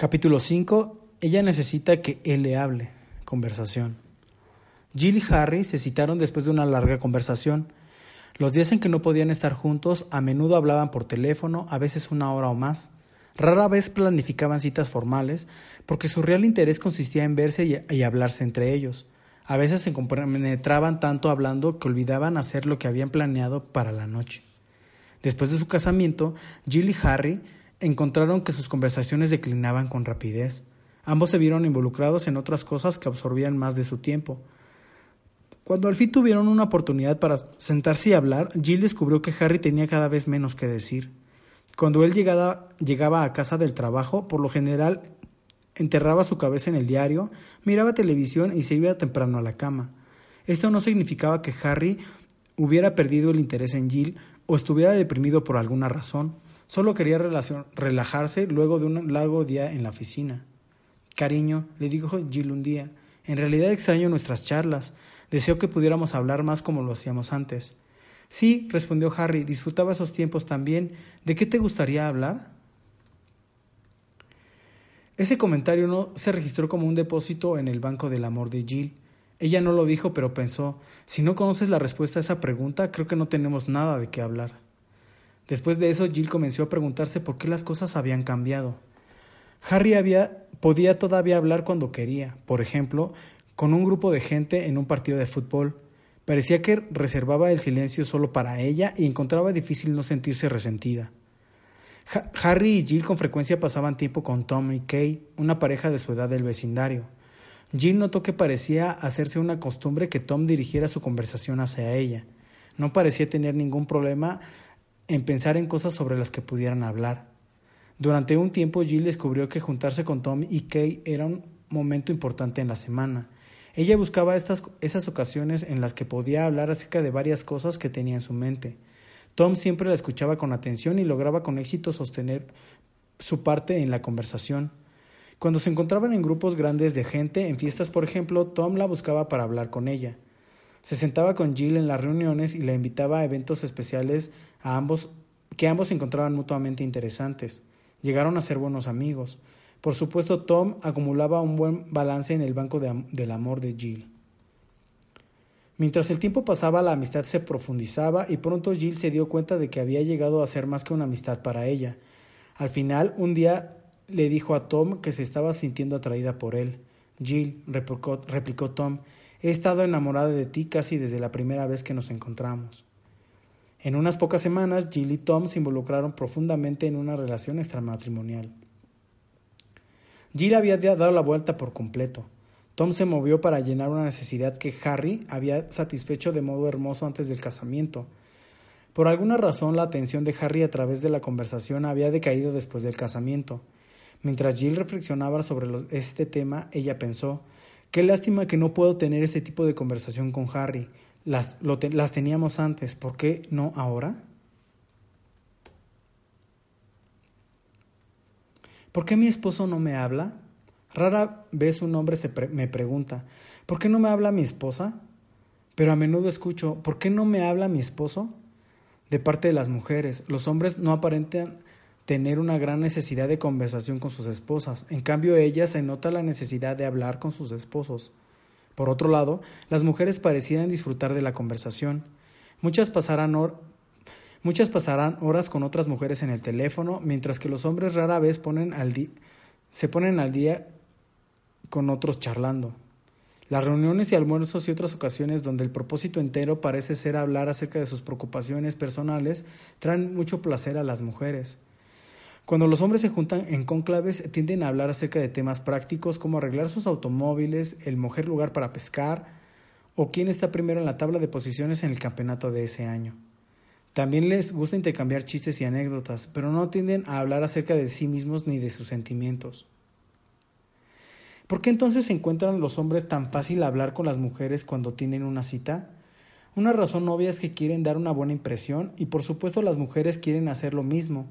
Capítulo 5. Ella necesita que él le hable. Conversación. Jill y Harry se citaron después de una larga conversación. Los días en que no podían estar juntos, a menudo hablaban por teléfono, a veces una hora o más. Rara vez planificaban citas formales, porque su real interés consistía en verse y, hablarse entre ellos. A veces se compenetraban tanto hablando que olvidaban hacer lo que habían planeado para la noche. Después de su casamiento, Jill y Harry encontraron que sus conversaciones declinaban con rapidez. Ambos se vieron involucrados en otras cosas que absorbían más de su tiempo. Cuando al fin tuvieron una oportunidad para sentarse y hablar, Jill descubrió que Harry tenía cada vez menos que decir. Cuando él llegaba, llegaba a casa del trabajo, por lo general enterraba su cabeza en el diario, miraba televisión y se iba temprano a la cama. Esto no significaba que Harry hubiera perdido el interés en Jill o estuviera deprimido por alguna razón. Solo quería relajarse luego de un largo día en la oficina. Cariño, le dijo Jill un día, en realidad extraño nuestras charlas. Deseo que pudiéramos hablar más como lo hacíamos antes. Sí, respondió Harry, disfrutaba esos tiempos también. ¿De qué te gustaría hablar? Ese comentario no se registró como un depósito en el banco del amor de Jill. Ella no lo dijo, pero pensó, si no conoces la respuesta a esa pregunta, creo que no tenemos nada de qué hablar. Después de eso, Jill comenzó a preguntarse por qué las cosas habían cambiado. Harry podía todavía hablar cuando quería, por ejemplo, con un grupo de gente en un partido de fútbol. Parecía que reservaba el silencio solo para ella y encontraba difícil no sentirse resentida. Harry y Jill con frecuencia pasaban tiempo con Tom y Kay, una pareja de su edad del vecindario. Jill notó que parecía hacerse una costumbre que Tom dirigiera su conversación hacia ella. No parecía tener ningún problema en pensar en cosas sobre las que pudieran hablar. Durante un tiempo Jill descubrió que juntarse con Tom y Kay era un momento importante en la semana. Ella buscaba estas, esas ocasiones en las que podía hablar acerca de varias cosas que tenía en su mente. Tom siempre la escuchaba con atención y lograba con éxito sostener su parte en la conversación. Cuando se encontraban en grupos grandes de gente, en fiestas por ejemplo, Tom la buscaba para hablar con ella. Se sentaba con Jill en las reuniones y la invitaba a eventos especiales a ambos que ambos encontraban mutuamente interesantes. Llegaron a ser buenos amigos. Por supuesto, Tom acumulaba un buen balance en el banco del amor de Jill. Mientras el tiempo pasaba, la amistad se profundizaba y pronto Jill se dio cuenta de que había llegado a ser más que una amistad para ella. Al final, un día le dijo a Tom que se estaba sintiendo atraída por él. Jill, replicó Tom, He estado enamorada de ti casi desde la primera vez que nos encontramos. En unas pocas semanas, Jill y Tom se involucraron profundamente en una relación extramatrimonial. Jill había dado la vuelta por completo. Tom se movió para llenar una necesidad que Harry había satisfecho de modo hermoso antes del casamiento. Por alguna razón la atención de Harry a través de la conversación había decaído después del casamiento. Mientras Jill reflexionaba sobre este tema, ella pensó Qué lástima que no puedo tener este tipo de conversación con Harry. Las, las teníamos antes, ¿por qué no ahora? ¿Por qué mi esposo no me habla? Rara vez un hombre se me pregunta, ¿por qué no me habla mi esposa? Pero a menudo escucho, ¿por qué no me habla mi esposo? De parte de las mujeres, los hombres no aparentan tener una gran necesidad de conversación con sus esposas. En cambio, ella se nota la necesidad de hablar con sus esposos. Por otro lado, las mujeres parecían disfrutar de la conversación. Muchas pasarán, muchas pasarán horas con otras mujeres en el teléfono, mientras que los hombres rara vez se ponen al día con otros charlando. Las reuniones y almuerzos y otras ocasiones donde el propósito entero parece ser hablar acerca de sus preocupaciones personales traen mucho placer a las mujeres. Cuando los hombres se juntan en conclaves tienden a hablar acerca de temas prácticos como arreglar sus automóviles, el mejor lugar para pescar o quién está primero en la tabla de posiciones en el campeonato de ese año. También les gusta intercambiar chistes y anécdotas, pero no tienden a hablar acerca de sí mismos ni de sus sentimientos. ¿Por qué entonces se encuentran los hombres tan fácil hablar con las mujeres cuando tienen una cita? Una razón obvia es que quieren dar una buena impresión y por supuesto las mujeres quieren hacer lo mismo,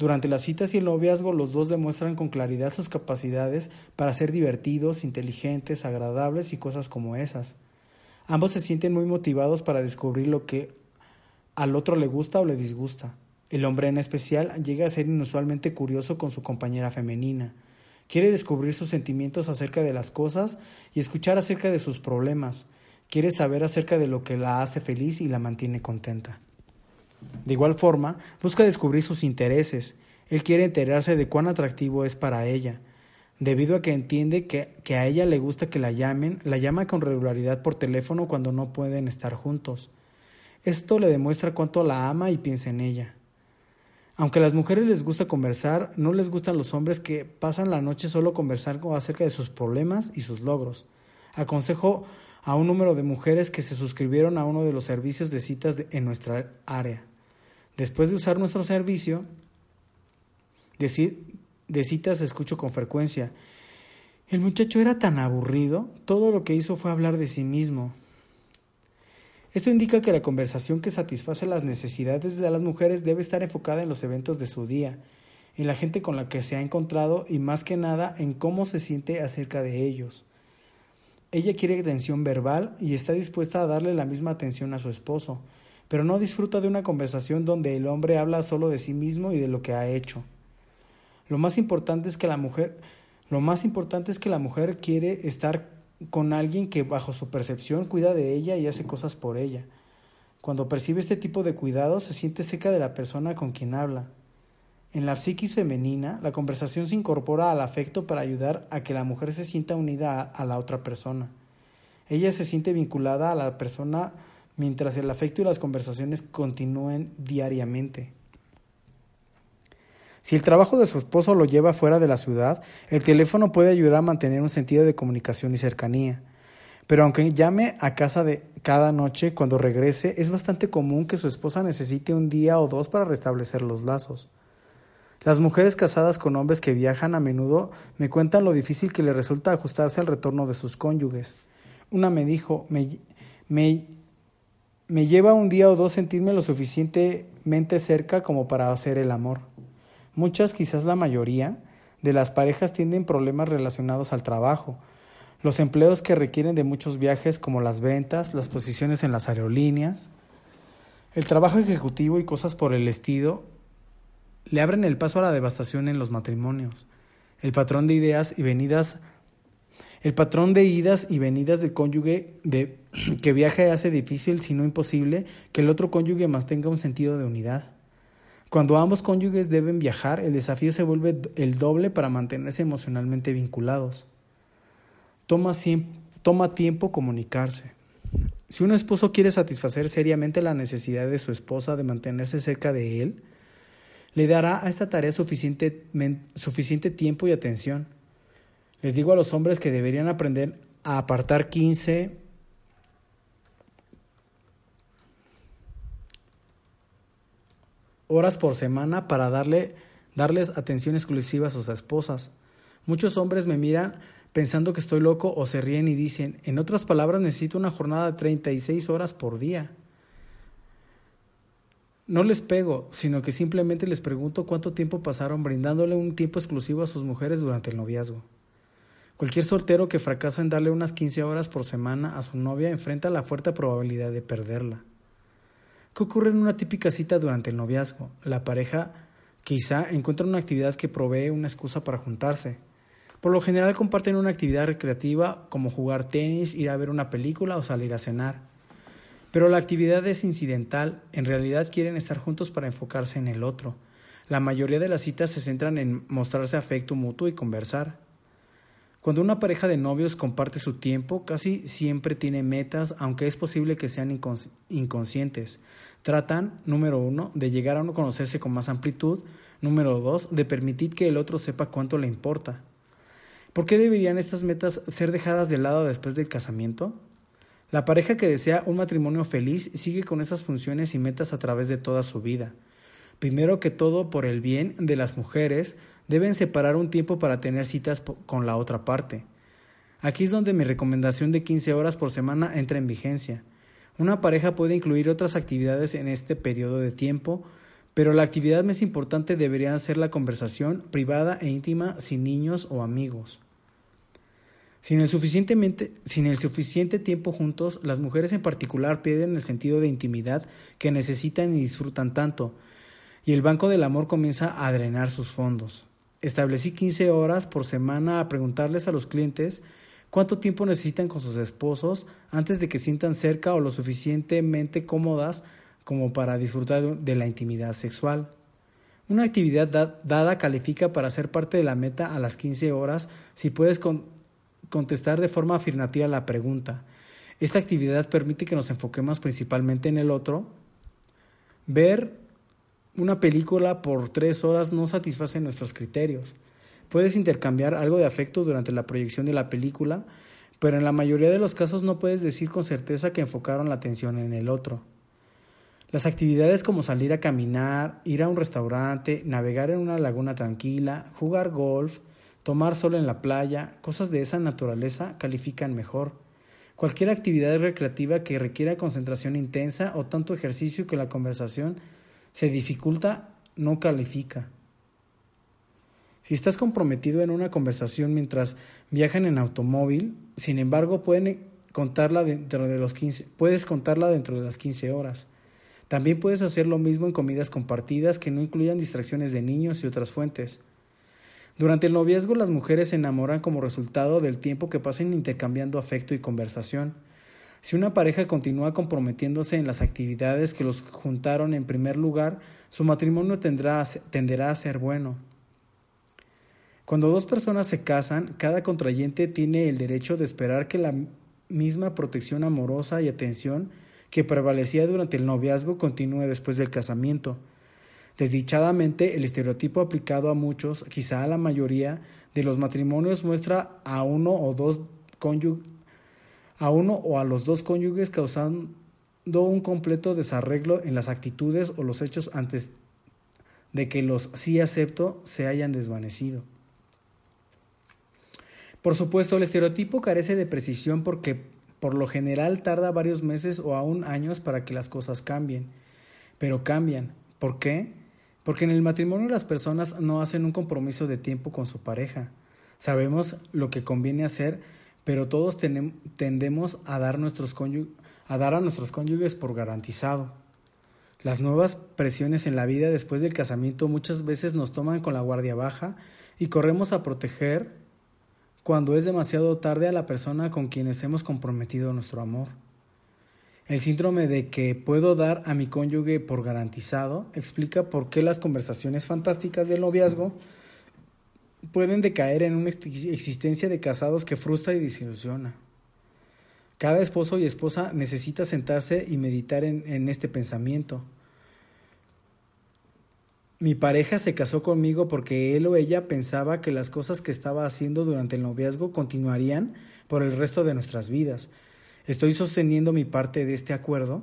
durante las citas y el noviazgo los dos demuestran con claridad sus capacidades para ser divertidos, inteligentes, agradables y cosas como esas. Ambos se sienten muy motivados para descubrir lo que al otro le gusta o le disgusta. El hombre en especial llega a ser inusualmente curioso con su compañera femenina. Quiere descubrir sus sentimientos acerca de las cosas y escuchar acerca de sus problemas. Quiere saber acerca de lo que la hace feliz y la mantiene contenta. De igual forma, busca descubrir sus intereses. Él quiere enterarse de cuán atractivo es para ella. Debido a que entiende que, que, a ella le gusta que la llamen, la llama con regularidad por teléfono cuando no pueden estar juntos. Esto le demuestra cuánto la ama y piensa en ella. Aunque a las mujeres les gusta conversar, no les gustan los hombres que pasan la noche solo conversando acerca de sus problemas y sus logros. Aconsejo a un número de mujeres que se suscribieron a uno de los servicios de citas en nuestra área. Después de usar nuestro servicio de, citas escucho con frecuencia. El muchacho era tan aburrido, todo lo que hizo fue hablar de sí mismo. Esto indica que la conversación que satisface las necesidades de las mujeres debe estar enfocada en los eventos de su día, en la gente con la que se ha encontrado y más que nada en cómo se siente acerca de ellos. Ella quiere atención verbal y está dispuesta a darle la misma atención a su esposo, pero no disfruta de una conversación donde el hombre habla solo de sí mismo y de lo que ha hecho. Lo más importante es que la mujer, lo más importante es que la mujer quiere estar con alguien que bajo su percepción cuida de ella y hace cosas por ella. Cuando percibe este tipo de cuidado se siente cerca de la persona con quien habla. En la psiquis femenina, la conversación se incorpora al afecto para ayudar a que la mujer se sienta unida a, la otra persona. Ella se siente vinculada a la persona mientras el afecto y las conversaciones continúen diariamente. Si el trabajo de su esposo lo lleva fuera de la ciudad, el teléfono puede ayudar a mantener un sentido de comunicación y cercanía. Pero aunque llame a casa de cada noche cuando regrese, es bastante común que su esposa necesite un día o dos para restablecer los lazos. Las mujeres casadas con hombres que viajan a menudo me cuentan lo difícil que le resulta ajustarse al retorno de sus cónyuges. Una me dijo, me, me, me lleva un día o dos sentirme lo suficientemente cerca como para hacer el amor. Muchas, quizás la mayoría, de las parejas tienen problemas relacionados al trabajo. Los empleos que requieren de muchos viajes como las ventas, las posiciones en las aerolíneas, el trabajo ejecutivo y cosas por el estilo le abren el paso a la devastación en los matrimonios. El patrón de ideas y venidas el patrón de idas y venidas del cónyuge de, que viaja hace difícil, si no imposible, que el otro cónyuge mantenga un sentido de unidad. Cuando ambos cónyuges deben viajar, el desafío se vuelve el doble para mantenerse emocionalmente vinculados. Toma, tiempo comunicarse. Si un esposo quiere satisfacer seriamente la necesidad de su esposa de mantenerse cerca de él, le dará a esta tarea suficiente tiempo y atención. Les digo a los hombres que deberían aprender a apartar 15 horas por semana para darle, darles atención exclusiva a sus esposas. Muchos hombres me miran pensando que estoy loco o se ríen y dicen, en otras palabras, necesito una jornada de 36 horas por día. No les pego, sino que simplemente les pregunto cuánto tiempo pasaron brindándole un tiempo exclusivo a sus mujeres durante el noviazgo. Cualquier soltero que fracasa en darle unas 15 horas por semana a su novia enfrenta la fuerte probabilidad de perderla. ¿Qué ocurre en una típica cita durante el noviazgo? La pareja quizá encuentra una actividad que provee una excusa para juntarse. Por lo general comparten una actividad recreativa como jugar tenis, ir a ver una película o salir a cenar. Pero la actividad es incidental, en realidad quieren estar juntos para enfocarse en el otro. La mayoría de las citas se centran en mostrarse afecto mutuo y conversar. Cuando una pareja de novios comparte su tiempo, casi siempre tiene metas, aunque es posible que sean inconscientes. Tratan, número uno, de llegar a uno conocerse con más amplitud, número dos, de permitir que el otro sepa cuánto le importa. ¿Por qué deberían estas metas ser dejadas de lado después del casamiento? La pareja que desea un matrimonio feliz sigue con esas funciones y metas a través de toda su vida. Primero que todo, por el bien de las mujeres, deben separar un tiempo para tener citas con la otra parte. Aquí es donde mi recomendación de 15 horas por semana entra en vigencia. Una pareja puede incluir otras actividades en este periodo de tiempo, pero la actividad más importante debería ser la conversación privada e íntima sin niños o amigos. Sin el, suficientemente, sin el suficiente tiempo juntos, las mujeres en particular pierden el sentido de intimidad que necesitan y disfrutan tanto, y el banco del amor comienza a drenar sus fondos. Establecí 15 horas por semana a preguntarles a los clientes cuánto tiempo necesitan con sus esposos antes de que sientan cerca o lo suficientemente cómodas como para disfrutar de la intimidad sexual. Una actividad dada califica para ser parte de la meta a las 15 horas si puedes contestar de forma afirmativa la pregunta. Esta actividad permite que nos enfoquemos principalmente en el otro. Ver una película por tres horas no satisface nuestros criterios. Puedes intercambiar algo de afecto durante la proyección de la película, pero en la mayoría de los casos no puedes decir con certeza que enfocaron la atención en el otro. Las actividades como salir a caminar, ir a un restaurante, navegar en una laguna tranquila, jugar golf, tomar sol en la playa, cosas de esa naturaleza califican mejor. Cualquier actividad recreativa que requiera concentración intensa o tanto ejercicio que la conversación se dificulta no califica. Si estás comprometido en una conversación mientras viajan en automóvil, sin embargo, contarla dentro de los 15, puedes contarla dentro de las 15 horas. También puedes hacer lo mismo en comidas compartidas que no incluyan distracciones de niños y otras fuentes. Durante el noviazgo las mujeres se enamoran como resultado del tiempo que pasan intercambiando afecto y conversación. Si una pareja continúa comprometiéndose en las actividades que los juntaron en primer lugar, su matrimonio tenderá a ser bueno. Cuando dos personas se casan, cada contrayente tiene el derecho de esperar que la misma protección amorosa y atención que prevalecía durante el noviazgo continúe después del casamiento. Desdichadamente, el estereotipo aplicado a muchos, quizá a la mayoría, de los matrimonios muestra a uno o dos cónyuges a uno o a los dos cónyuges causando un completo desarreglo en las actitudes o los hechos antes de que los sí acepto se hayan desvanecido. Por supuesto, el estereotipo carece de precisión porque por lo general tarda varios meses o aún años para que las cosas cambien. Pero cambian. ¿Por qué? Porque en el matrimonio las personas no hacen un compromiso de tiempo con su pareja. Sabemos lo que conviene hacer, pero todos tendemos a dar, a a nuestros cónyuges por garantizado. Las nuevas presiones en la vida después del casamiento muchas veces nos toman con la guardia baja y corremos a proteger cuando es demasiado tarde a la persona con quienes hemos comprometido nuestro amor. El síndrome de que puedo dar a mi cónyuge por garantizado explica por qué las conversaciones fantásticas del noviazgo pueden decaer en una existencia de casados que frustra y desilusiona. Cada esposo y esposa necesita sentarse y meditar en, en este pensamiento. Mi pareja se casó conmigo porque él o ella pensaba que las cosas que estaba haciendo durante el noviazgo continuarían por el resto de nuestras vidas. ¿Estoy sosteniendo mi parte de este acuerdo?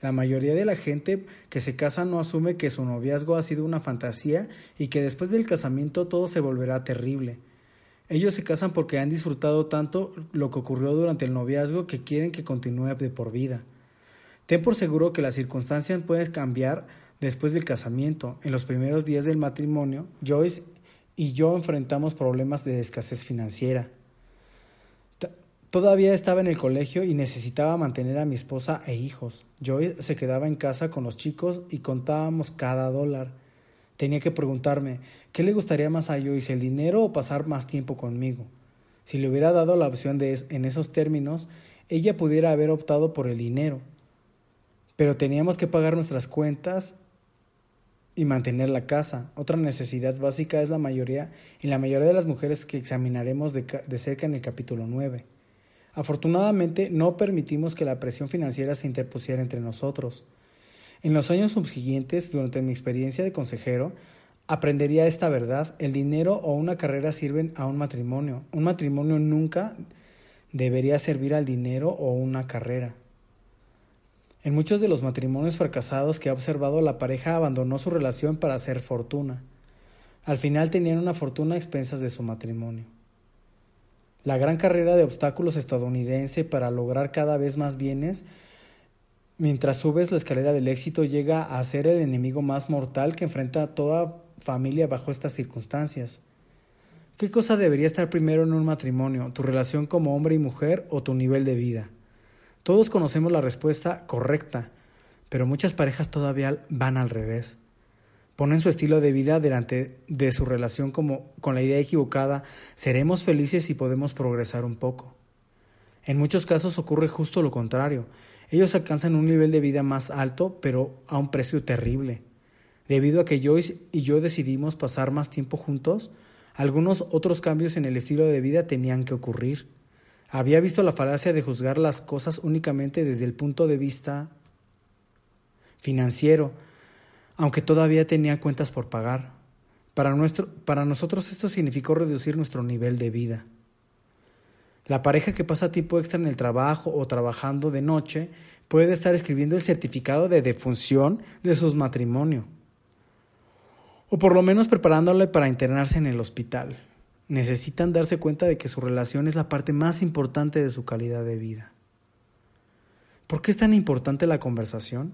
La mayoría de la gente que se casa no asume que su noviazgo ha sido una fantasía y que después del casamiento todo se volverá terrible. Ellos se casan porque han disfrutado tanto lo que ocurrió durante el noviazgo que quieren que continúe de por vida. Ten por seguro que las circunstancias pueden cambiar Después del casamiento, en los primeros días del matrimonio, Joyce y yo enfrentamos problemas de escasez financiera. Todavía estaba en el colegio y necesitaba mantener a mi esposa e hijos. Joyce se quedaba en casa con los chicos y contábamos cada dólar. Tenía que preguntarme, ¿qué le gustaría más a Joyce, el dinero o pasar más tiempo conmigo? Si le hubiera dado la opción de en esos términos, ella pudiera haber optado por el dinero. Pero teníamos que pagar nuestras cuentas y mantener la casa. Otra necesidad básica es la mayoría y la mayoría de las mujeres que examinaremos de, de, cerca en el capítulo 9. Afortunadamente no permitimos que la presión financiera se interpusiera entre nosotros. En los años subsiguientes, durante mi experiencia de consejero, aprendería esta verdad. El dinero o una carrera sirven a un matrimonio. Un matrimonio nunca debería servir al dinero o una carrera. En muchos de los matrimonios fracasados que ha observado, la pareja abandonó su relación para hacer fortuna. Al final tenían una fortuna a expensas de su matrimonio. La gran carrera de obstáculos estadounidense para lograr cada vez más bienes, mientras subes la escalera del éxito, llega a ser el enemigo más mortal que enfrenta a toda familia bajo estas circunstancias. ¿Qué cosa debería estar primero en un matrimonio, tu relación como hombre y mujer o tu nivel de vida? Todos conocemos la respuesta correcta, pero muchas parejas todavía van al revés. Ponen su estilo de vida delante de su relación como con la idea equivocada, seremos felices y podemos progresar un poco. En muchos casos ocurre justo lo contrario. Ellos alcanzan un nivel de vida más alto, pero a un precio terrible. Debido a que Joyce y yo decidimos pasar más tiempo juntos, algunos otros cambios en el estilo de vida tenían que ocurrir. Había visto la falacia de juzgar las cosas únicamente desde el punto de vista financiero, aunque todavía tenía cuentas por pagar. Para, nuestro, para nosotros esto significó reducir nuestro nivel de vida. La pareja que pasa tiempo extra en el trabajo o trabajando de noche puede estar escribiendo el certificado de defunción de su matrimonio, o por lo menos preparándole para internarse en el hospital. Necesitan darse cuenta de que su relación es la parte más importante de su calidad de vida. ¿Por qué es tan importante la conversación?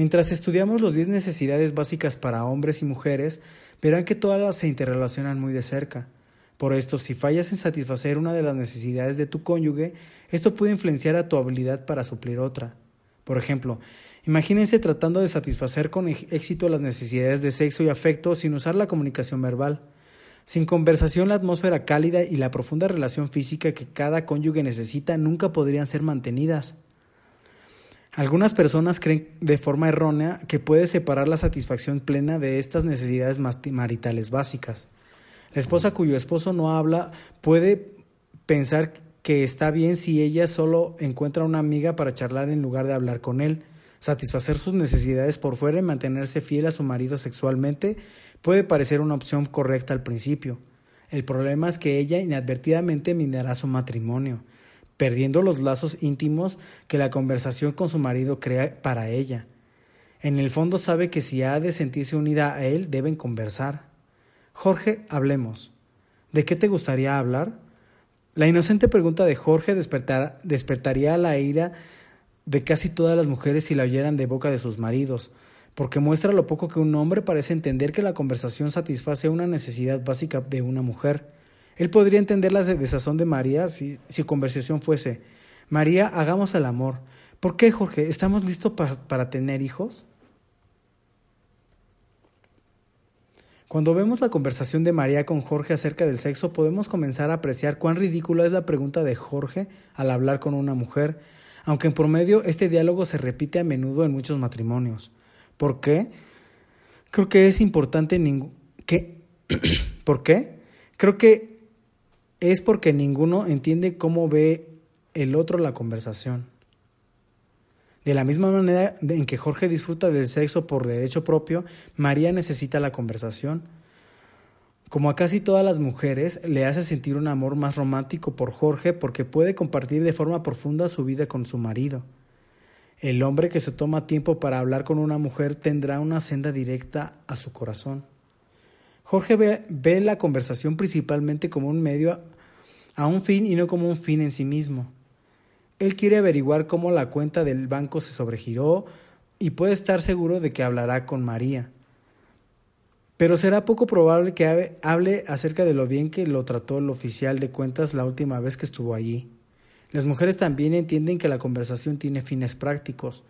Mientras estudiamos los 10 necesidades básicas para hombres y mujeres, verán que todas se interrelacionan muy de cerca. Por esto, si fallas en satisfacer una de las necesidades de tu cónyuge, esto puede influenciar a tu habilidad para suplir otra. Por ejemplo, imagínense tratando de satisfacer con éxito las necesidades de sexo y afecto sin usar la comunicación verbal. Sin conversación, la atmósfera cálida y la profunda relación física que cada cónyuge necesita nunca podrían ser mantenidas. Algunas personas creen de forma errónea que puede separar la satisfacción plena de estas necesidades maritales básicas. La esposa cuyo esposo no habla puede pensar que está bien si ella solo encuentra una amiga para charlar en lugar de hablar con él. Satisfacer sus necesidades por fuera y mantenerse fiel a su marido sexualmente puede parecer una opción correcta al principio. El problema es que ella inadvertidamente minará su matrimonio perdiendo los lazos íntimos que la conversación con su marido crea para ella. En el fondo sabe que si ha de sentirse unida a él, deben conversar. Jorge, hablemos. ¿De qué te gustaría hablar? La inocente pregunta de Jorge despertaría la ira de casi todas las mujeres si la oyeran de boca de sus maridos, porque muestra lo poco que un hombre parece entender que la conversación satisface una necesidad básica de una mujer. Él podría entender la desazón de María si su conversación fuese, María, hagamos el amor. ¿Por qué, Jorge? ¿Estamos listos para tener hijos? Cuando vemos la conversación de María con Jorge acerca del sexo, podemos comenzar a apreciar cuán ridícula es la pregunta de Jorge al hablar con una mujer, aunque en promedio este diálogo se repite a menudo en muchos matrimonios. ¿Por qué? Creo que es importante que ¿Por qué? Creo que es porque ninguno entiende cómo ve el otro la conversación. De la misma manera en que Jorge disfruta del sexo por derecho propio, María necesita la conversación. Como a casi todas las mujeres, le hace sentir un amor más romántico por Jorge porque puede compartir de forma profunda su vida con su marido. El hombre que se toma tiempo para hablar con una mujer tendrá una senda directa a su corazón. Jorge ve, la conversación principalmente como un medio a un fin y no como un fin en sí mismo. Él quiere averiguar cómo la cuenta del banco se sobregiró y puede estar seguro de que hablará con María. Pero será poco probable que hable acerca de lo bien que lo trató el oficial de cuentas la última vez que estuvo allí. Las mujeres también entienden que la conversación tiene fines prácticos,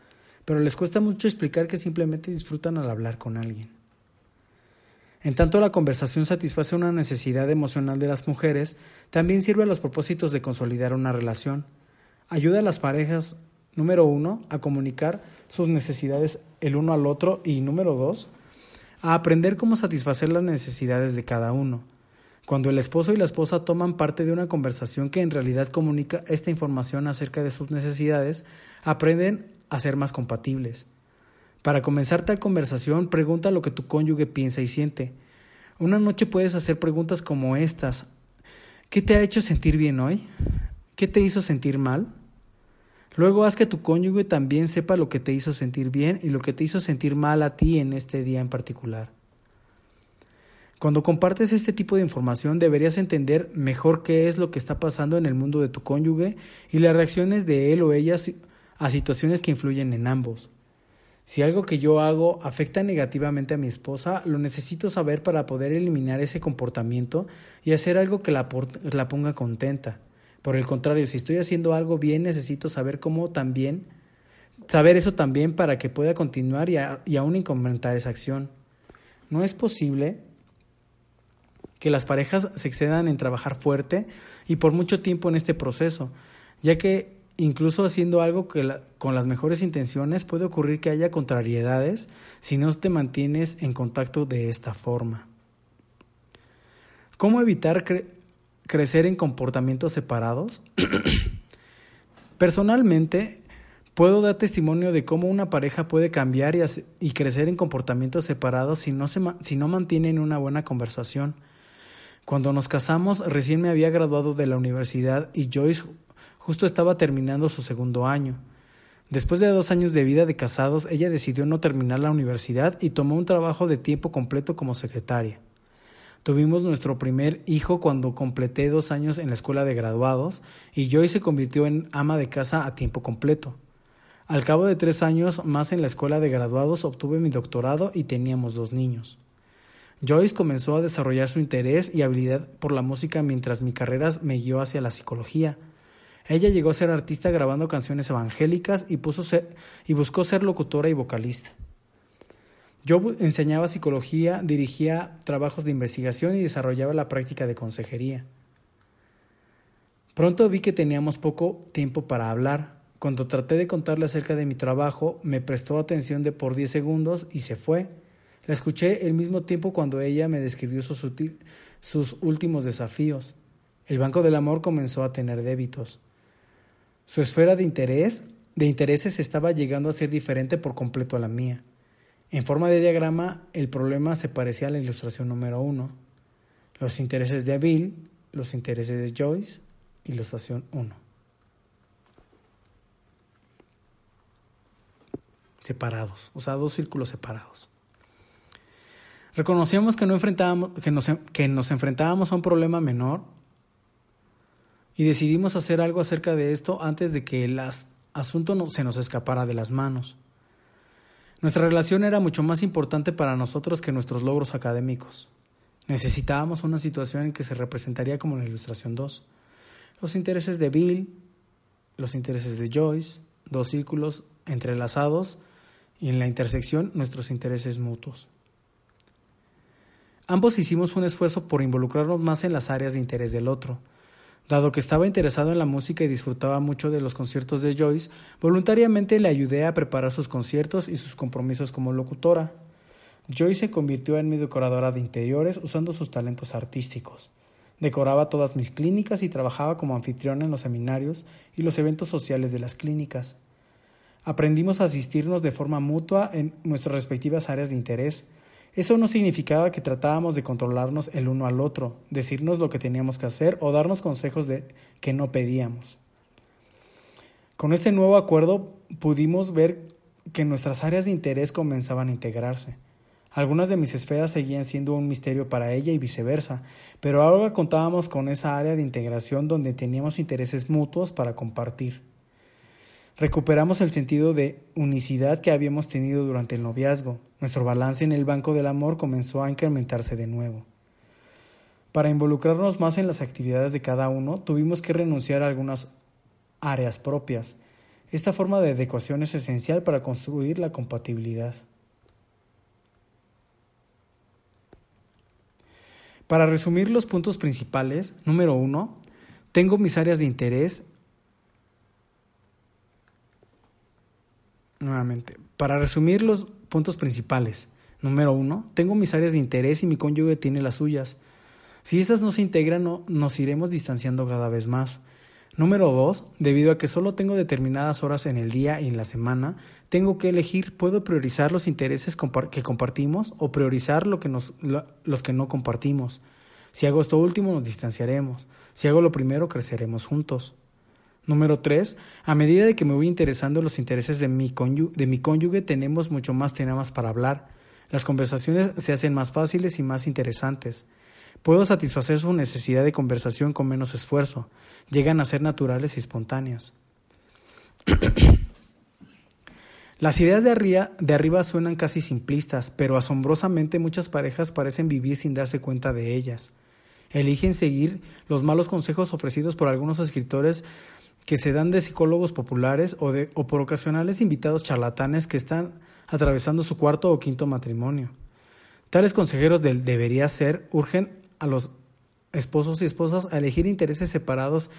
pero les cuesta mucho explicar que simplemente disfrutan al hablar con alguien. En tanto la conversación satisface una necesidad emocional de las mujeres, también sirve a los propósitos de consolidar una relación. Ayuda a las parejas, número uno, a comunicar sus necesidades el uno al otro y número dos, a aprender cómo satisfacer las necesidades de cada uno. Cuando el esposo y la esposa toman parte de una conversación que en realidad comunica esta información acerca de sus necesidades, aprenden a ser más compatibles. Para comenzar tal conversación, pregunta lo que tu cónyuge piensa y siente. Una noche puedes hacer preguntas como estas. ¿Qué te ha hecho sentir bien hoy? ¿Qué te hizo sentir mal? Luego haz que tu cónyuge también sepa lo que te hizo sentir bien y lo que te hizo sentir mal a ti en este día en particular. Cuando compartes este tipo de información deberías entender mejor qué es lo que está pasando en el mundo de tu cónyuge y las reacciones de él o ella a situaciones que influyen en ambos. Si algo que yo hago afecta negativamente a mi esposa, lo necesito saber para poder eliminar ese comportamiento y hacer algo que la, ponga contenta. Por el contrario, si estoy haciendo algo bien, necesito saber cómo también, saber eso también para que pueda continuar y, y aún incrementar esa acción. No es posible que las parejas se excedan en trabajar fuerte y por mucho tiempo en este proceso, ya que incluso haciendo algo que con las mejores intenciones puede ocurrir que haya contrariedades si no te mantienes en contacto de esta forma. ¿Cómo evitar crecer en comportamientos separados? Personalmente, puedo dar testimonio de cómo una pareja puede cambiar y, crecer en comportamientos separados si no, si no mantienen una buena conversación. Cuando nos casamos, recién me había graduado de la universidad y Joyce justo estaba terminando su segundo año. Después de dos años de vida de casados, ella decidió no terminar la universidad y tomó un trabajo de tiempo completo como secretaria. Tuvimos nuestro primer hijo cuando completé dos años en la escuela de graduados y Joy se convirtió en ama de casa a tiempo completo. Al cabo de tres años más en la escuela de graduados obtuve mi doctorado y teníamos dos niños. Joyce comenzó a desarrollar su interés y habilidad por la música mientras mi carrera me guió hacia la psicología. Ella llegó a ser artista grabando canciones evangélicas y, puso y buscó ser locutora y vocalista. Yo enseñaba psicología, dirigía trabajos de investigación y desarrollaba la práctica de consejería. Pronto vi que teníamos poco tiempo para hablar. Cuando traté de contarle acerca de mi trabajo, me prestó atención de por diez segundos y se fue. La escuché el mismo tiempo cuando ella me describió sus últimos desafíos. El Banco del Amor comenzó a tener débitos. Su esfera de interés, de intereses estaba llegando a ser diferente por completo a la mía. En forma de diagrama, el problema se parecía a la ilustración número uno. Los intereses de Bill, los intereses de Joyce, ilustración 1. Separados, o sea, dos círculos separados. Reconocíamos que, no enfrentábamos, que, nos, que nos enfrentábamos a un problema menor y decidimos hacer algo acerca de esto antes de que el asunto se nos escapara de las manos. Nuestra relación era mucho más importante para nosotros que nuestros logros académicos. Necesitábamos una situación en que se representaría como en la ilustración 2. Los intereses de Bill, los intereses de Joyce, dos círculos entrelazados y en la intersección nuestros intereses mutuos. Ambos hicimos un esfuerzo por involucrarnos más en las áreas de interés del otro, Dado que estaba interesado en la música y disfrutaba mucho de los conciertos de Joyce, voluntariamente le ayudé a preparar sus conciertos y sus compromisos como locutora. Joyce se convirtió en mi decoradora de interiores usando sus talentos artísticos. Decoraba todas mis clínicas y trabajaba como anfitriona en los seminarios y los eventos sociales de las clínicas. Aprendimos a asistirnos de forma mutua en nuestras respectivas áreas de interés, eso no significaba que tratábamos de controlarnos el uno al otro, decirnos lo que teníamos que hacer o darnos consejos de que no pedíamos. Con este nuevo acuerdo pudimos ver que nuestras áreas de interés comenzaban a integrarse. Algunas de mis esferas seguían siendo un misterio para ella y viceversa, pero ahora contábamos con esa área de integración donde teníamos intereses mutuos para compartir. Recuperamos el sentido de unicidad que habíamos tenido durante el noviazgo. Nuestro balance en el banco del amor comenzó a incrementarse de nuevo. Para involucrarnos más en las actividades de cada uno, tuvimos que renunciar a algunas áreas propias. Esta forma de adecuación es esencial para construir la compatibilidad. Para resumir los puntos principales, número uno, tengo mis áreas de interés nuevamente, para resumir los puntos principales. Número uno, tengo mis áreas de interés y mi cónyuge tiene las suyas. Si estas no se integran, no, nos iremos distanciando cada vez más. Número dos, debido a que solo tengo determinadas horas en el día y en la semana, tengo que elegir, puedo priorizar los intereses que compartimos o priorizar lo que nos, los que no compartimos. Si hago esto último, nos distanciaremos. Si hago lo primero, creceremos juntos. Número tres, a medida de que me voy interesando en los intereses de mi, cónyuge, de mi cónyuge, tenemos mucho más temas para hablar. Las conversaciones se hacen más fáciles y más interesantes. Puedo satisfacer su necesidad de conversación con menos esfuerzo. Llegan a ser naturales y espontáneas. Las ideas de arriba, de arriba suenan casi simplistas, pero asombrosamente muchas parejas parecen vivir sin darse cuenta de ellas. Eligen seguir los malos consejos ofrecidos por algunos escritores que se dan de psicólogos populares o, de, o por ocasionales invitados charlatanes que están atravesando su cuarto o quinto matrimonio. Tales consejeros del debería ser urgen a los esposos y esposas a elegir intereses separados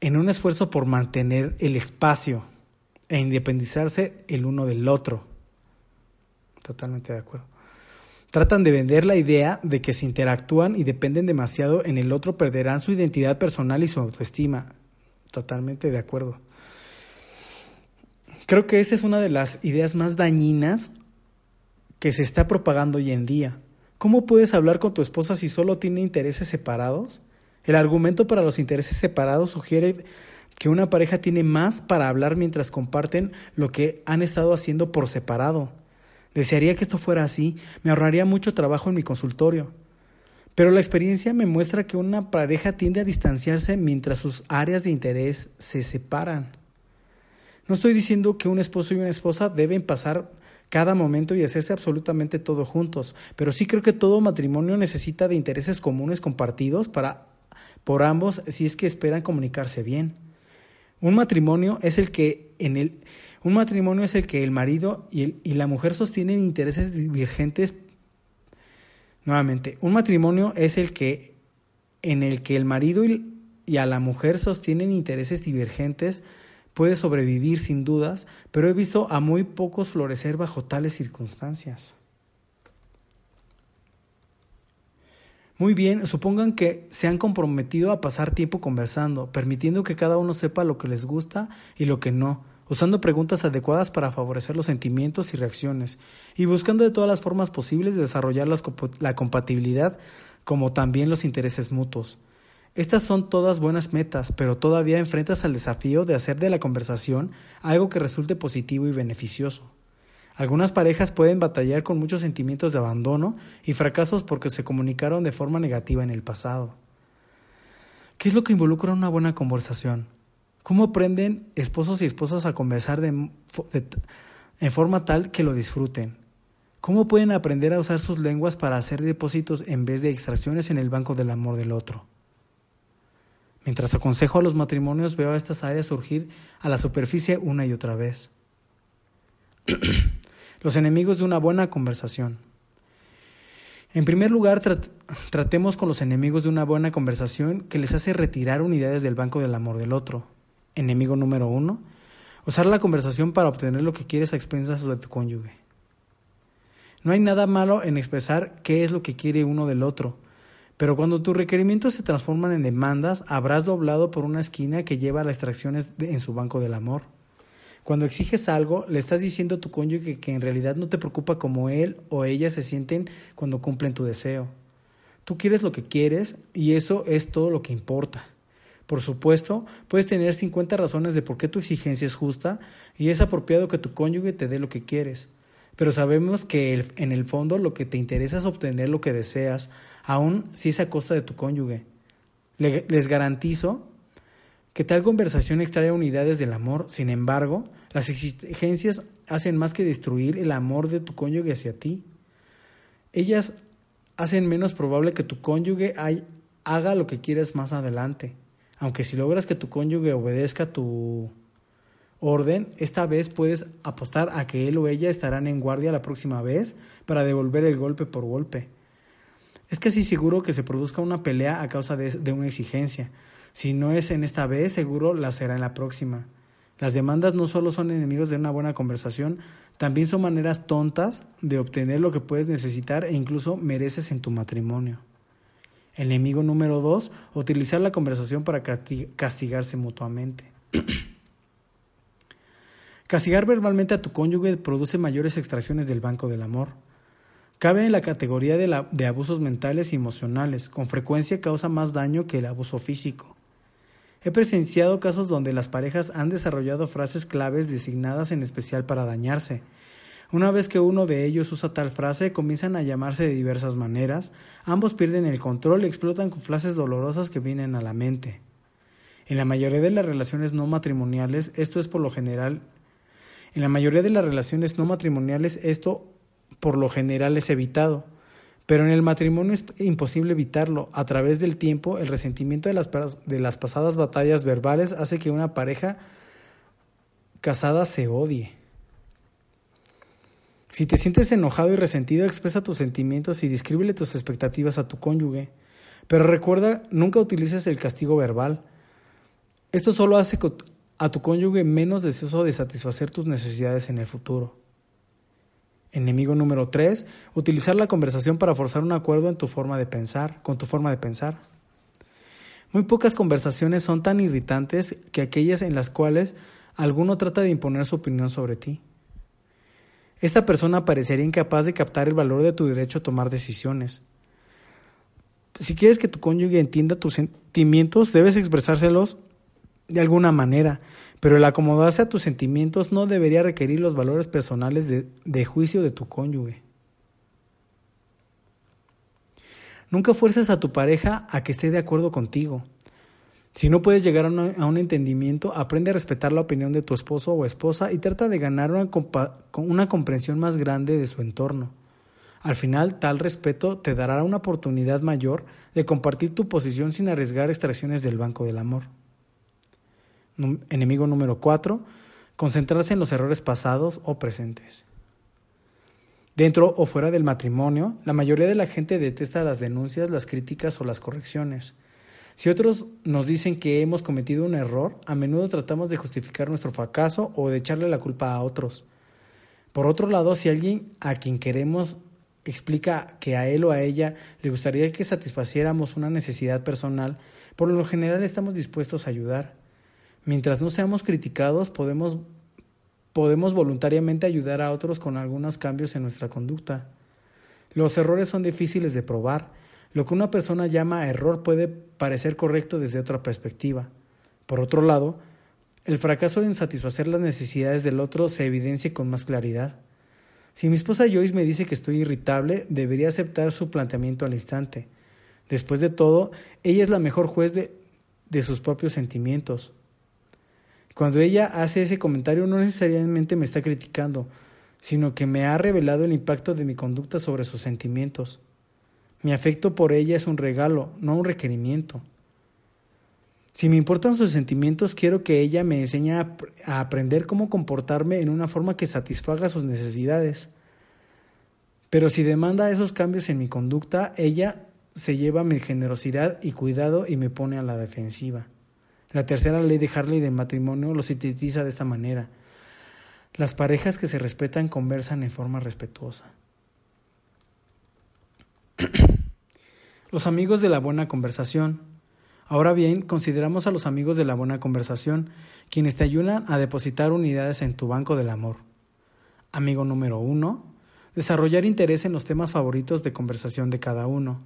en un esfuerzo por mantener el espacio e independizarse el uno del otro. Totalmente de acuerdo. Tratan de vender la idea de que si interactúan y dependen demasiado en el otro perderán su identidad personal y su autoestima. Totalmente de acuerdo. Creo que esta es una de las ideas más dañinas que se está propagando hoy en día. ¿Cómo puedes hablar con tu esposa si solo tiene intereses separados? El argumento para los intereses separados sugiere que una pareja tiene más para hablar mientras comparten lo que han estado haciendo por separado. Desearía que esto fuera así, me ahorraría mucho trabajo en mi consultorio. Pero la experiencia me muestra que una pareja tiende a distanciarse mientras sus áreas de interés se separan. No estoy diciendo que un esposo y una esposa deben pasar cada momento y hacerse absolutamente todo juntos, pero sí creo que todo matrimonio necesita de intereses comunes compartidos para por ambos si es que esperan comunicarse bien. Un matrimonio es el que en el un matrimonio es el que el marido y, el, y la mujer sostienen intereses divergentes. Nuevamente, un matrimonio es el que en el que el marido y, a la mujer sostienen intereses divergentes puede sobrevivir sin dudas, pero he visto a muy pocos florecer bajo tales circunstancias. Muy bien, supongan que se han comprometido a pasar tiempo conversando, permitiendo que cada uno sepa lo que les gusta y lo que no, usando preguntas adecuadas para favorecer los sentimientos y reacciones, y buscando de todas las formas posibles desarrollar la compatibilidad como también los intereses mutuos. Estas son todas buenas metas, pero todavía enfrentas al desafío de hacer de la conversación algo que resulte positivo y beneficioso. Algunas parejas pueden batallar con muchos sentimientos de abandono y fracasos porque se comunicaron de forma negativa en el pasado. ¿Qué es lo que involucra una buena conversación? ¿Cómo aprenden esposos y esposas a conversar de, en forma tal que lo disfruten? ¿Cómo pueden aprender a usar sus lenguas para hacer depósitos en vez de extracciones en el banco del amor del otro? Mientras aconsejo a los matrimonios, veo a estas áreas surgir a la superficie una y otra vez. los enemigos de una buena conversación. En primer lugar, tratemos con los enemigos de una buena conversación que les hace retirar unidades del banco del amor del otro. Enemigo número uno, usar la conversación para obtener lo que quieres a expensas de tu cónyuge. No hay nada malo en expresar qué es lo que quiere uno del otro, pero cuando tus requerimientos se transforman en demandas, habrás doblado por una esquina que lleva a las extracciones en su banco del amor. Cuando exiges algo, le estás diciendo a tu cónyuge que en realidad no te preocupa como él o ella se sienten cuando cumplen tu deseo. Tú quieres lo que quieres y eso es todo lo que importa. Por supuesto, puedes tener 50 razones de por qué tu exigencia es justa y es apropiado que tu cónyuge te dé lo que quieres pero sabemos que en el fondo lo que te interesa es obtener lo que deseas, aun si es a costa de tu cónyuge. les garantizo que tal conversación extrae unidades del amor, sin embargo, las exigencias hacen más que destruir el amor de tu cónyuge hacia ti. Ellas hacen menos probable que tu cónyuge haga lo que quieres más adelante, aunque si logras que tu cónyuge obedezca tu orden, esta vez puedes apostar a que él o ella estarán en guardia la próxima vez para devolver el golpe por golpe. Es casi seguro que se produzca una pelea a causa de, una exigencia. Si no es en esta vez, seguro la será en la próxima. Las demandas no solo son enemigos de una buena conversación, también son maneras tontas de obtener lo que puedes necesitar e incluso mereces en tu matrimonio. Enemigo número dos, utilizar la conversación para castigarse mutuamente. Castigar verbalmente a tu cónyuge produce mayores extracciones del banco del amor. Cabe en la categoría de, de abusos mentales y emocionales, con frecuencia causa más daño que el abuso físico. He presenciado casos donde las parejas han desarrollado frases claves designadas en especial para dañarse. Una vez que uno de ellos usa tal frase, comienzan a llamarse de diversas maneras, ambos pierden el control y explotan con frases dolorosas que vienen a la mente. En la mayoría de las relaciones no matrimoniales, esto es por lo general en la mayoría de las relaciones no matrimoniales esto por lo general es evitado, pero en el matrimonio es imposible evitarlo. A través del tiempo, el resentimiento de las, de las pasadas batallas verbales hace que una pareja casada se odie. Si te sientes enojado y resentido, expresa tus sentimientos y descríbele tus expectativas a tu cónyuge. Pero recuerda, nunca utilices el castigo verbal. Esto solo hace a tu cónyuge menos deseoso de satisfacer tus necesidades en el futuro. Enemigo número 3. Utilizar la conversación para forzar un acuerdo en tu forma de pensar, con tu forma de pensar. Muy pocas conversaciones son tan irritantes que aquellas en las cuales alguno trata de imponer su opinión sobre ti. Esta persona parecería incapaz de captar el valor de tu derecho a tomar decisiones. Si quieres que tu cónyuge entienda tus sentimientos, debes expresárselos de alguna manera, pero el acomodarse a tus sentimientos no debería requerir los valores personales de, juicio de tu cónyuge. Nunca fuerces a tu pareja a que esté de acuerdo contigo. Si no puedes llegar a, un entendimiento, aprende a respetar la opinión de tu esposo o esposa y trata de ganar una, una comprensión más grande de su entorno. Al final, tal respeto te dará una oportunidad mayor de compartir tu posición sin arriesgar extracciones del banco del amor. Enemigo número 4. Concentrarse en los errores pasados o presentes. Dentro o fuera del matrimonio, la mayoría de la gente detesta las denuncias, las críticas o las correcciones. Si otros nos dicen que hemos cometido un error, a menudo tratamos de justificar nuestro fracaso o de echarle la culpa a otros. Por otro lado, si alguien a quien queremos explica que a él o a ella le gustaría que satisfaciéramos una necesidad personal, por lo general estamos dispuestos a ayudar. Mientras no seamos criticados, podemos podemos voluntariamente ayudar a otros con algunos cambios en nuestra conducta. Los errores son difíciles de probar. Lo que una persona llama error puede parecer correcto desde otra perspectiva. Por otro lado, el fracaso en satisfacer las necesidades del otro se evidencia con más claridad. Si mi esposa Joyce me dice que estoy irritable, debería aceptar su planteamiento al instante. Después de todo, ella es la mejor juez de, de sus propios sentimientos. Cuando ella hace ese comentario no necesariamente me está criticando, sino que me ha revelado el impacto de mi conducta sobre sus sentimientos. Mi afecto por ella es un regalo, no un requerimiento. Si me importan sus sentimientos, quiero que ella me enseñe a, aprender cómo comportarme en una forma que satisfaga sus necesidades. Pero si demanda esos cambios en mi conducta, ella se lleva mi generosidad y cuidado y me pone a la defensiva. La tercera ley de Harley de matrimonio lo sintetiza de esta manera. Las parejas que se respetan conversan en forma respetuosa. los amigos de la buena conversación. Ahora bien, consideramos a los amigos de la buena conversación, quienes te ayudan a depositar unidades en tu banco del amor. Amigo número uno, desarrollar interés en los temas favoritos de conversación de cada uno.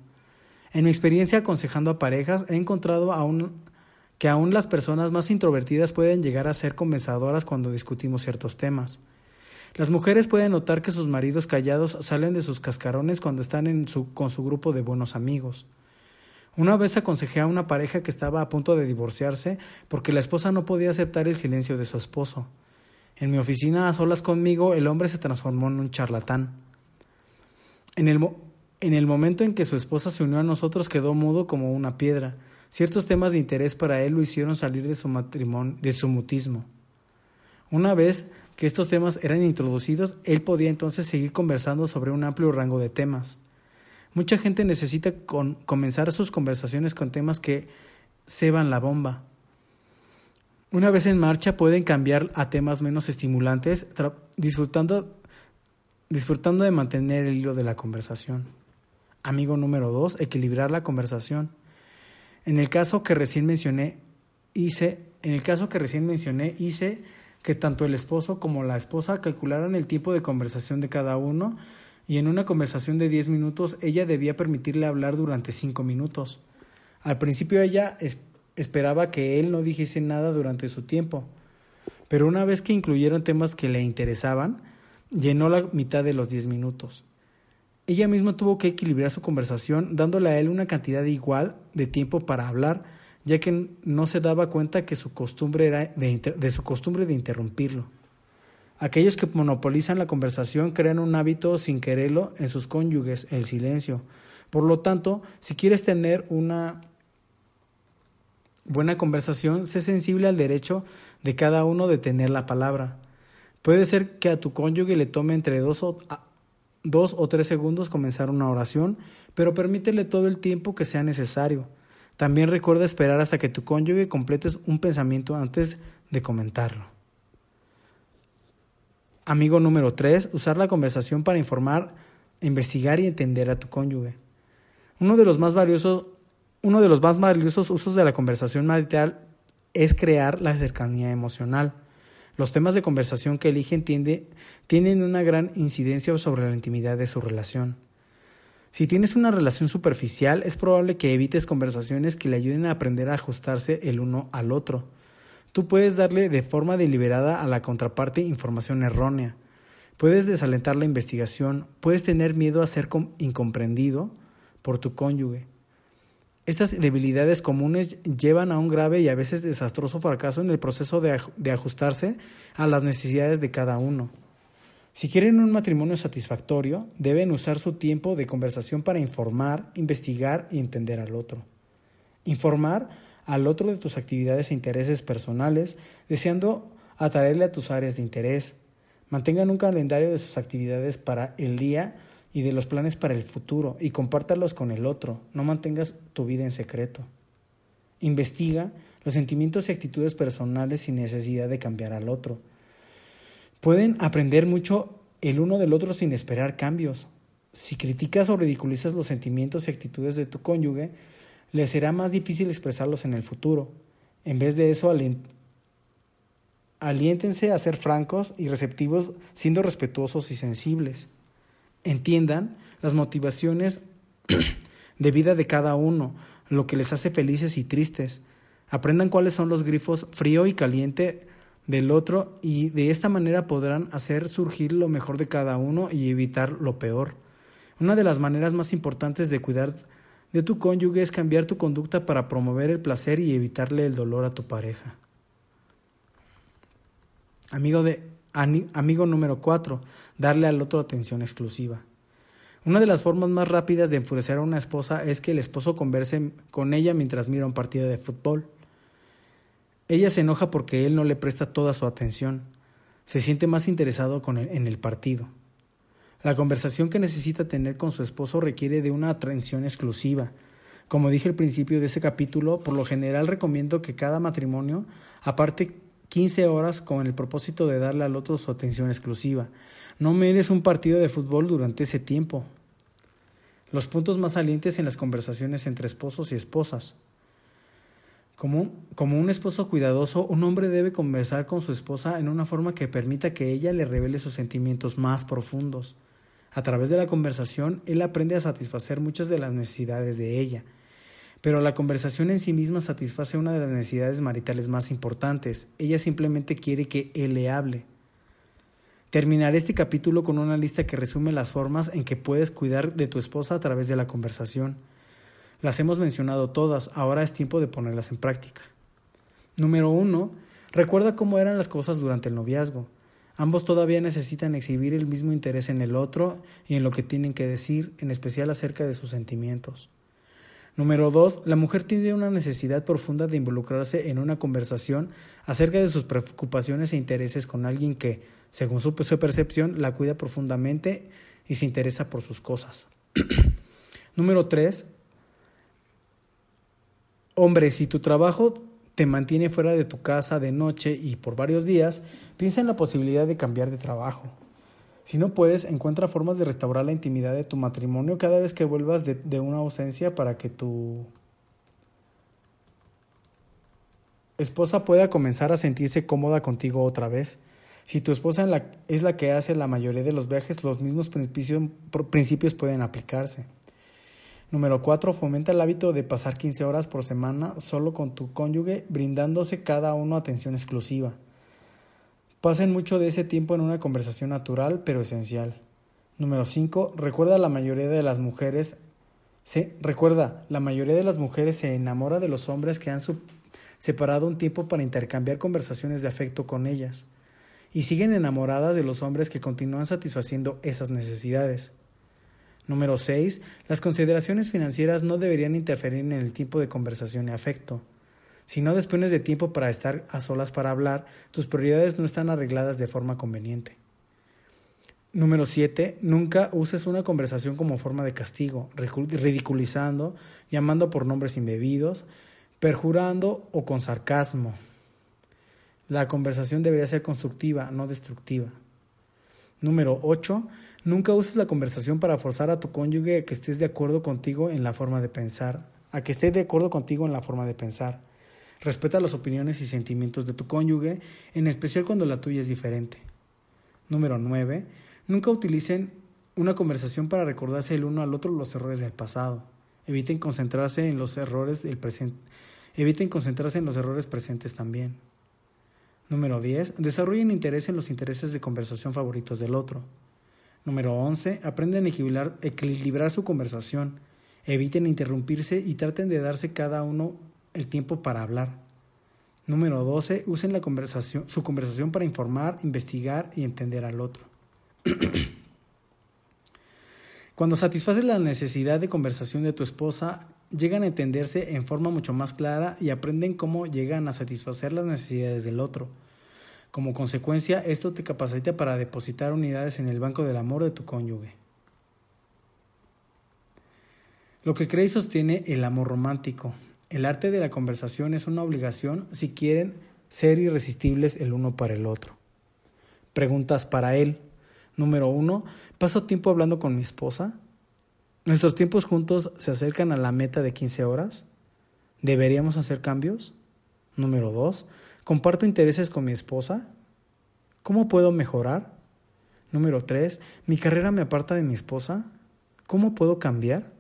En mi experiencia aconsejando a parejas, he encontrado que aún las personas más introvertidas pueden llegar a ser conversadoras cuando discutimos ciertos temas. Las mujeres pueden notar que sus maridos callados salen de sus cascarones cuando están en su, con su grupo de buenos amigos. Una vez aconsejé a una pareja que estaba a punto de divorciarse porque la esposa no podía aceptar el silencio de su esposo. En mi oficina a solas conmigo el hombre se transformó en un charlatán. En el, en el momento en que su esposa se unió a nosotros quedó mudo como una piedra. Ciertos temas de interés para él lo hicieron salir de su matrimonio, de su mutismo. Una vez que estos temas eran introducidos, él podía entonces seguir conversando sobre un amplio rango de temas. Mucha gente necesita comenzar sus conversaciones con temas que ceban la bomba. Una vez en marcha pueden cambiar a temas menos estimulantes, disfrutando, disfrutando de mantener el hilo de la conversación. Amigo número dos, equilibrar la conversación. En el caso que recién mencioné, hice, en el caso que recién mencioné, hice que tanto el esposo como la esposa calcularan el tiempo de conversación de cada uno y en una conversación de 10 minutos ella debía permitirle hablar durante 5 minutos. Al principio ella esperaba que él no dijese nada durante su tiempo, pero una vez que incluyeron temas que le interesaban, llenó la mitad de los 10 minutos. Ella misma tuvo que equilibrar su conversación dándole a él una cantidad igual de tiempo para hablar, ya que no se daba cuenta que su costumbre era de, su costumbre de interrumpirlo. Aquellos que monopolizan la conversación crean un hábito sin quererlo en sus cónyuges, el silencio. Por lo tanto, si quieres tener una buena conversación, sé sensible al derecho de cada uno de tener la palabra. Puede ser que a tu cónyuge le tome entre dos o, dos o tres segundos comenzar una oración, pero permítele todo el tiempo que sea necesario. También recuerda esperar hasta que tu cónyuge completes un pensamiento antes de comentarlo. Amigo número 3. Usar la conversación para informar, investigar y entender a tu cónyuge. Uno de los más valiosos, uno de los más valiosos usos de la conversación marital es crear la cercanía emocional. Los temas de conversación que eligen tienen una gran incidencia sobre la intimidad de su relación. Si tienes una relación superficial, es probable que evites conversaciones que le ayuden a aprender a ajustarse el uno al otro. Tú puedes darle de forma deliberada a la contraparte información errónea. Puedes desalentar la investigación, puedes tener miedo a ser incomprendido por tu cónyuge. Estas debilidades comunes llevan a un grave y a veces desastroso fracaso en el proceso de, de ajustarse a las necesidades de cada uno. Si quieren un matrimonio satisfactorio, deben usar su tiempo de conversación para informar, investigar y entender al otro. Informar al otro de tus actividades e intereses personales, deseando atraerle a tus áreas de interés. Mantengan un calendario de sus actividades para el día y de los planes para el futuro y compártalos con el otro. No mantengas tu vida en secreto. Investiga los sentimientos y actitudes personales sin necesidad de cambiar al otro. Pueden aprender mucho el uno del otro sin esperar cambios. Si criticas o ridiculizas los sentimientos y actitudes de tu cónyuge, le será más difícil expresarlos en el futuro. En vez de eso, aliéntense a ser francos y receptivos, siendo respetuosos y sensibles entiendan las motivaciones de vida de cada uno, lo que les hace felices y tristes. Aprendan cuáles son los grifos frío y caliente del otro y de esta manera podrán hacer surgir lo mejor de cada uno y evitar lo peor. Una de las maneras más importantes de cuidar de tu cónyuge es cambiar tu conducta para promover el placer y evitarle el dolor a tu pareja. Amigo de Amigo número 4. Darle al otro atención exclusiva. Una de las formas más rápidas de enfurecer a una esposa es que el esposo converse con ella mientras mira un partido de fútbol. Ella se enoja porque él no le presta toda su atención. Se siente más interesado en el partido. La conversación que necesita tener con su esposo requiere de una atención exclusiva. Como dije al principio de este capítulo, por lo general recomiendo que cada matrimonio aparte 15 horas con el propósito de darle al otro su atención exclusiva. No mires un partido de fútbol durante ese tiempo. Los puntos más salientes en las conversaciones entre esposos y esposas. Como, como un esposo cuidadoso, un hombre debe conversar con su esposa en una forma que permita que ella le revele sus sentimientos más profundos. A través de la conversación, él aprende a satisfacer muchas de las necesidades de ella pero la conversación en sí misma satisface una de las necesidades maritales más importantes. Ella simplemente quiere que él le hable. Terminaré este capítulo con una lista que resume las formas en que puedes cuidar de tu esposa a través de la conversación. Las hemos mencionado todas, ahora es tiempo de ponerlas en práctica. Número 1. Recuerda cómo eran las cosas durante el noviazgo. Ambos todavía necesitan exhibir el mismo interés en el otro y en lo que tienen que decir, en especial acerca de sus sentimientos. Número dos, la mujer tiene una necesidad profunda de involucrarse en una conversación acerca de sus preocupaciones e intereses con alguien que, según su, percepción, la cuida profundamente y se interesa por sus cosas. Número tres, hombre, si tu trabajo te mantiene fuera de tu casa de noche y por varios días, piensa en la posibilidad de cambiar de trabajo. Si no puedes, encuentra formas de restaurar la intimidad de tu matrimonio cada vez que vuelvas de, una ausencia para que tu esposa pueda comenzar a sentirse cómoda contigo otra vez. Si tu esposa es la que hace la mayoría de los viajes, los mismos principios, principios pueden aplicarse. Número 4. Fomenta el hábito de pasar 15 horas por semana solo con tu cónyuge, brindándose cada uno atención exclusiva. Pasen mucho de ese tiempo en una conversación natural pero esencial. Número 5. Recuerda la mayoría de las mujeres se recuerda, la mayoría de las mujeres se enamora de los hombres que han separado un tiempo para intercambiar conversaciones de afecto con ellas y siguen enamoradas de los hombres que continúan satisfaciendo esas necesidades. Número 6. Las consideraciones financieras no deberían interferir en el tiempo de conversación y afecto. Si no dispones de tiempo para estar a solas para hablar, tus prioridades no están arregladas de forma conveniente. Número 7. Nunca uses una conversación como forma de castigo, ridiculizando, llamando por nombres indebidos, perjurando o con sarcasmo. La conversación debería ser constructiva, no destructiva. Número 8. Nunca uses la conversación para forzar a tu cónyuge a que estés de acuerdo contigo en la forma de pensar, a que esté de acuerdo contigo en la forma de pensar. Respeta las opiniones y sentimientos de tu cónyuge, en especial cuando la tuya es diferente. Número 9. Nunca utilicen una conversación para recordarse el uno al otro los errores del pasado. Eviten concentrarse en los errores del presente. Eviten concentrarse en los errores presentes también. Número 10. Desarrollen interés en los intereses de conversación favoritos del otro. Número 11. Aprenden a equilibrar, su conversación. Eviten interrumpirse y traten de darse cada uno el tiempo para hablar. Número 12. Usen la conversación, su conversación para informar, investigar y entender al otro. Cuando satisfaces la necesidad de conversación de tu esposa, llegan a entenderse en forma mucho más clara y aprenden cómo llegan a satisfacer las necesidades del otro. Como consecuencia, esto te capacita para depositar unidades en el banco del amor de tu cónyuge. Lo que cree y sostiene el amor romántico. El arte de la conversación es una obligación si quieren ser irresistibles el uno para el otro. Preguntas para él. Número uno, ¿paso tiempo hablando con mi esposa? ¿Nuestros tiempos juntos se acercan a la meta de 15 horas? ¿Deberíamos hacer cambios? Número dos, ¿comparto intereses con mi esposa? ¿Cómo puedo mejorar? Número tres, ¿mi carrera me aparta de mi esposa? ¿Cómo puedo cambiar?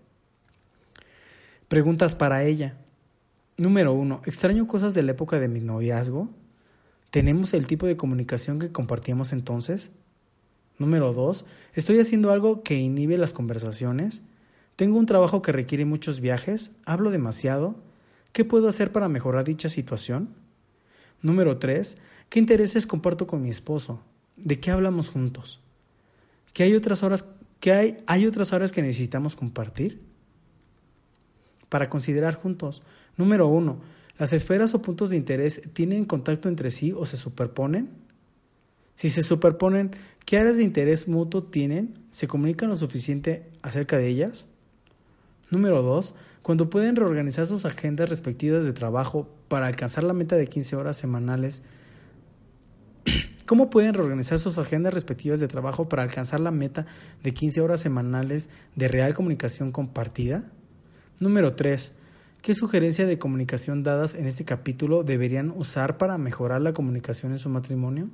Preguntas para ella. Número uno, ¿extraño cosas de la época de mi noviazgo? ¿Tenemos el tipo de comunicación que compartíamos entonces? Número dos, ¿estoy haciendo algo que inhibe las conversaciones? ¿Tengo un trabajo que requiere muchos viajes? ¿Hablo demasiado? ¿Qué puedo hacer para mejorar dicha situación? Número tres, ¿qué intereses comparto con mi esposo? ¿De qué hablamos juntos? ¿Qué hay otras horas, qué hay, hay otras horas que necesitamos compartir? Para considerar juntos, Número uno, ¿las esferas o puntos de interés tienen contacto entre sí o se superponen? Si se superponen, ¿qué áreas de interés mutuo tienen? ¿Se comunican lo suficiente acerca de ellas? Número dos, cuando pueden reorganizar sus agendas respectivas de trabajo para alcanzar la meta de 15 horas semanales, ¿cómo pueden reorganizar sus agendas respectivas de trabajo para alcanzar la meta de 15 horas semanales de real comunicación compartida? Número 3. ¿Qué sugerencia de comunicación dadas en este capítulo deberían usar para mejorar la comunicación en su matrimonio?